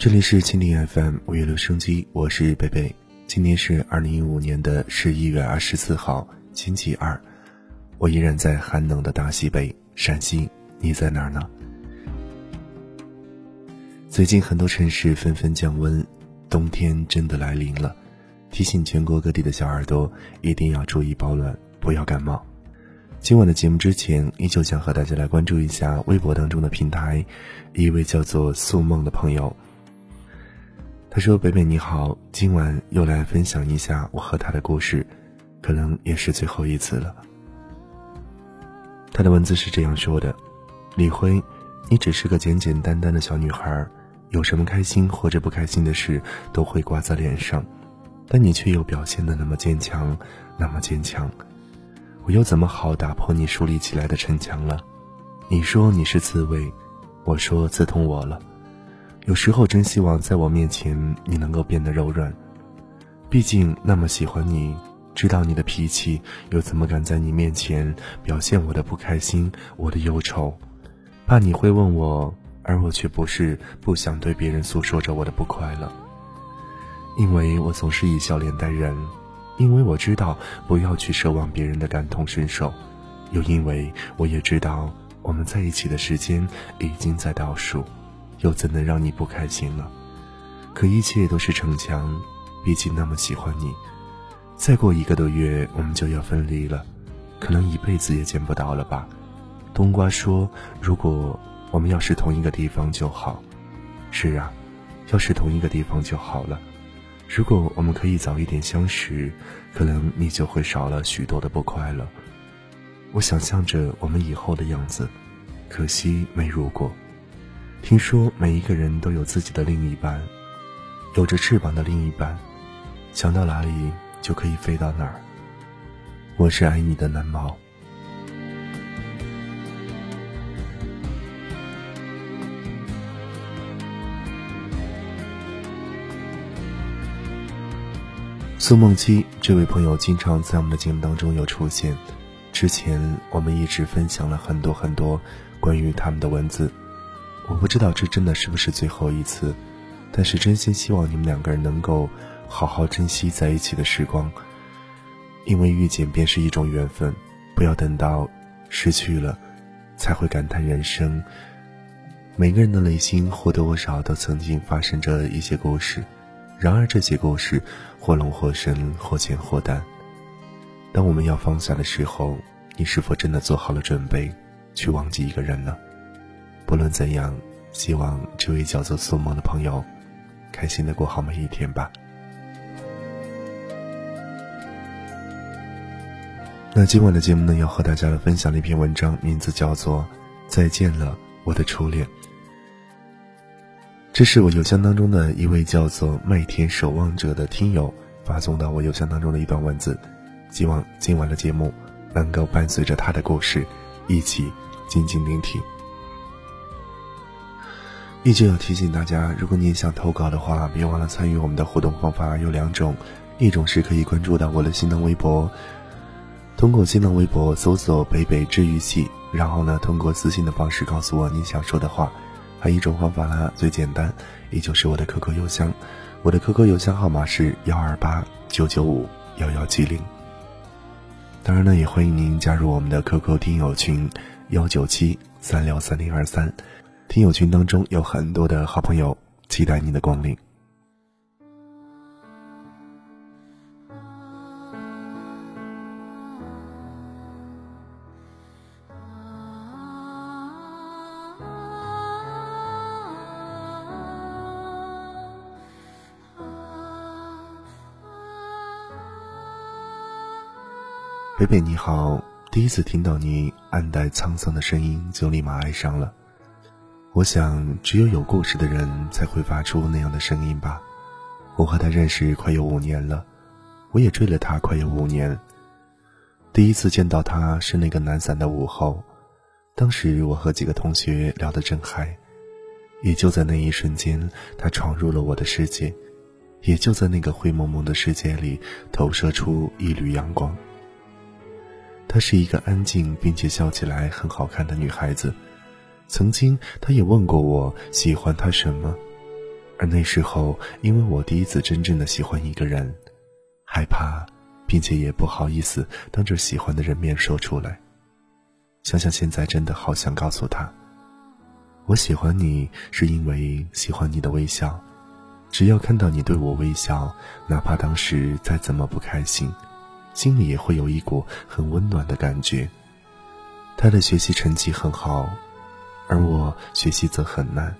这里是蜻蜓 FM 五月留声机，我是贝贝。今天是二零一五年的十一月二十四号，星期二。我依然在寒冷的大西北陕西，你在哪儿呢？最近很多城市纷纷降温，冬天真的来临了。提醒全国各地的小耳朵一定要注意保暖，不要感冒。今晚的节目之前，依旧想和大家来关注一下微博当中的平台，一位叫做素梦的朋友。他说：“北北你好，今晚又来分享一下我和他的故事，可能也是最后一次了。”他的文字是这样说的：“李辉，你只是个简简单单的小女孩，有什么开心或者不开心的事都会挂在脸上，但你却又表现的那么坚强，那么坚强。我又怎么好打破你树立起来的城墙了？你说你是刺猬，我说刺痛我了。”有时候真希望在我面前你能够变得柔软，毕竟那么喜欢你，知道你的脾气，又怎么敢在你面前表现我的不开心、我的忧愁？怕你会问我，而我却不是不想对别人诉说着我的不快乐，因为我总是以笑脸待人，因为我知道不要去奢望别人的感同身受，又因为我也知道我们在一起的时间已经在倒数。又怎能让你不开心了？可一切都是逞强，毕竟那么喜欢你。再过一个多月，我们就要分离了，可能一辈子也见不到了吧。冬瓜说：“如果我们要是同一个地方就好。”是啊，要是同一个地方就好了。如果我们可以早一点相识，可能你就会少了许多的不快乐。我想象着我们以后的样子，可惜没如果。听说每一个人都有自己的另一半，有着翅膀的另一半，想到哪里就可以飞到哪儿。我是爱你的南猫。苏梦七这位朋友经常在我们的节目当中有出现，之前我们一直分享了很多很多关于他们的文字。我不知道这真的是不是最后一次，但是真心希望你们两个人能够好好珍惜在一起的时光，因为遇见便是一种缘分，不要等到失去了，才会感叹人生。每个人的内心或多或少都曾经发生着一些故事，然而这些故事或浓或深，或浅或淡。当我们要放下的时候，你是否真的做好了准备，去忘记一个人呢？不论怎样，希望这位叫做苏梦的朋友，开心的过好每一天吧。那今晚的节目呢，要和大家来分享的一篇文章，名字叫做《再见了，我的初恋》。这是我邮箱当中的一位叫做麦田守望者的听友发送到我邮箱当中的一段文字，希望今晚的节目能够伴随着他的故事，一起静静聆听。依旧要提醒大家，如果你也想投稿的话，别忘了参与我们的互动方法有两种，一种是可以关注到我的新浪微博，通过新浪微博搜索“北北治愈系”，然后呢，通过私信的方式告诉我你想说的话。还有一种方法呢，最简单，也就是我的 QQ 邮箱，我的 QQ 邮箱号码是幺二八九九五幺幺七零。当然呢，也欢迎您加入我们的 QQ 听友群幺九七三六三零二三。听友群当中有很多的好朋友，期待你的光临。北北你好，第一次听到你暗淡沧桑的声音，就立马爱上了。我想，只有有故事的人才会发出那样的声音吧。我和他认识快有五年了，我也追了他快有五年。第一次见到他是那个懒散的午后，当时我和几个同学聊得正嗨，也就在那一瞬间，他闯入了我的世界，也就在那个灰蒙蒙的世界里投射出一缕阳光。她是一个安静并且笑起来很好看的女孩子。曾经，他也问过我喜欢他什么，而那时候，因为我第一次真正的喜欢一个人，害怕，并且也不好意思当着喜欢的人面说出来。想想现在，真的好想告诉他，我喜欢你是因为喜欢你的微笑。只要看到你对我微笑，哪怕当时再怎么不开心，心里也会有一股很温暖的感觉。他的学习成绩很好，而我学习则很难。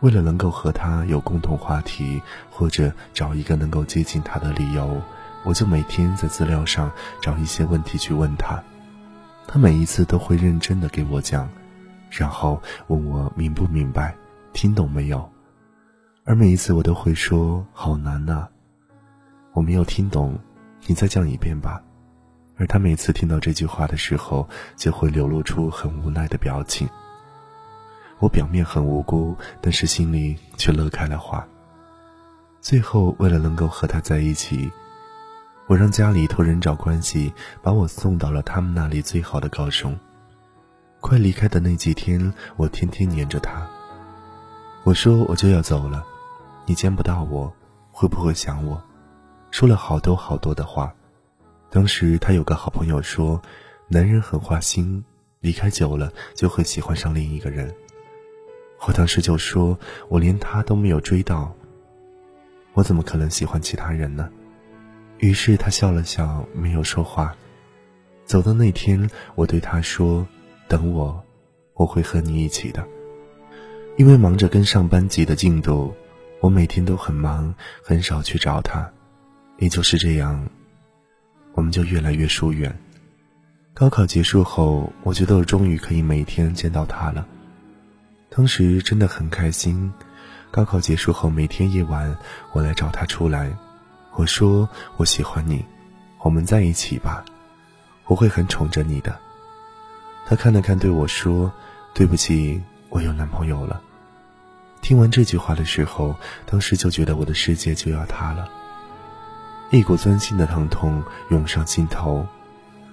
为了能够和他有共同话题，或者找一个能够接近他的理由，我就每天在资料上找一些问题去问他。他每一次都会认真的给我讲，然后问我明不明白，听懂没有。而每一次我都会说好难呐，我没有听懂，你再讲一遍吧。而他每次听到这句话的时候，就会流露出很无奈的表情。我表面很无辜，但是心里却乐开了花。最后，为了能够和他在一起，我让家里托人找关系，把我送到了他们那里最好的高中。快离开的那几天，我天天黏着他。我说我就要走了。你见不到我，会不会想我？说了好多好多的话。当时他有个好朋友说，男人很花心，离开久了就会喜欢上另一个人。我当时就说，我连他都没有追到，我怎么可能喜欢其他人呢？于是他笑了笑，没有说话。走的那天，我对他说：“等我，我会和你一起的。”因为忙着跟上班级的进度。我每天都很忙，很少去找他，也就是这样，我们就越来越疏远。高考结束后，我觉得我终于可以每天见到他了，当时真的很开心。高考结束后，每天夜晚我来找他出来，我说我喜欢你，我们在一起吧，我会很宠着你的。他看了看，对我说：“对不起，我有男朋友了。”听完这句话的时候，当时就觉得我的世界就要塌了，一股钻心的疼痛涌上心头。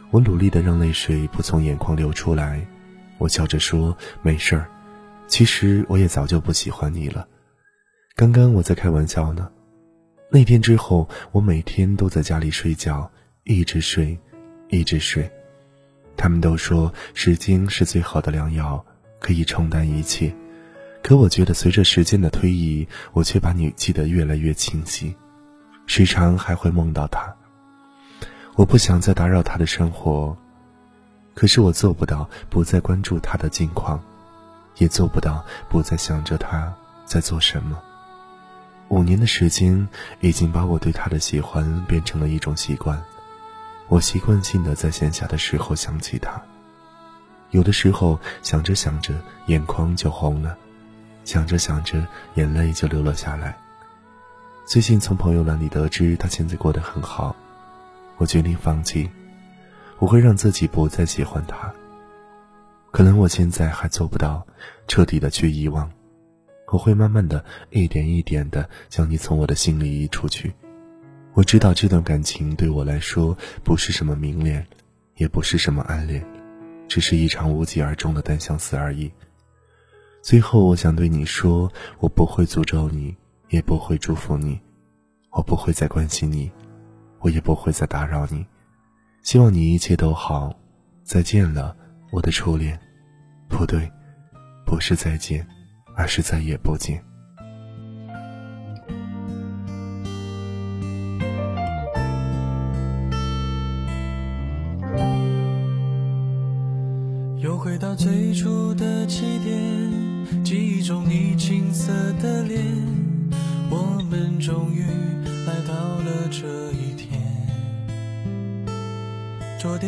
我努力的让泪水不从眼眶流出来，我笑着说：“没事儿，其实我也早就不喜欢你了。刚刚我在开玩笑呢。”那天之后，我每天都在家里睡觉，一直睡，一直睡。他们都说时间是最好的良药，可以冲淡一切。可我觉得，随着时间的推移，我却把你记得越来越清晰，时常还会梦到他。我不想再打扰他的生活，可是我做不到不再关注他的近况，也做不到不再想着他在做什么。五年的时间已经把我对他的喜欢变成了一种习惯，我习惯性的在闲暇的时候想起他，有的时候想着想着，眼眶就红了。想着想着，眼泪就流了下来。最近从朋友那里得知他现在过得很好，我决定放弃，我会让自己不再喜欢他。可能我现在还做不到彻底的去遗忘，我会慢慢的一点一点的将你从我的心里移出去。我知道这段感情对我来说不是什么明恋，也不是什么暗恋，只是一场无疾而终的单相思而已。最后，我想对你说，我不会诅咒你，也不会祝福你，我不会再关心你，我也不会再打扰你。希望你一切都好。再见了，我的初恋。不对，不是再见，而是再也不见。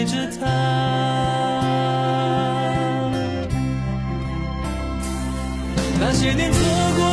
爱着他？那些年错过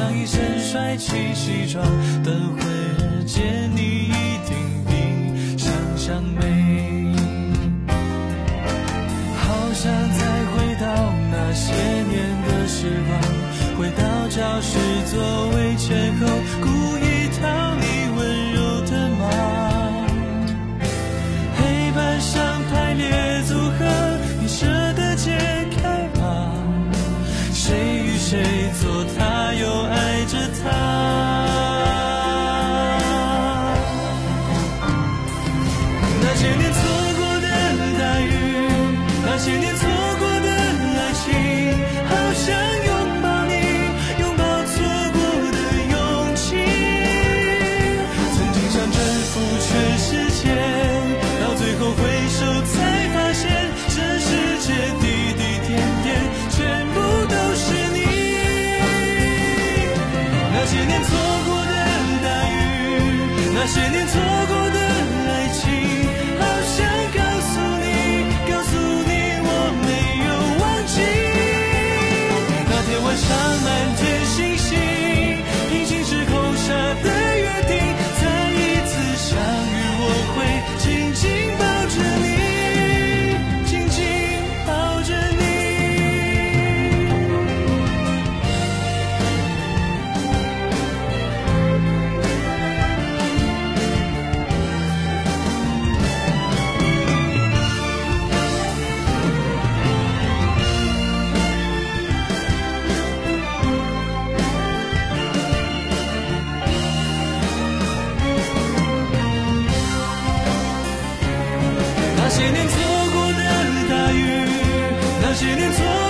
上一身帅气西装，等会儿见你一定比想象美。好想再回到那些年的时光，回到教室座位前后，故意讨你温柔的骂。黑板上排列组合，你舍得解开吗？谁与谁那些年错过的大雨那些年错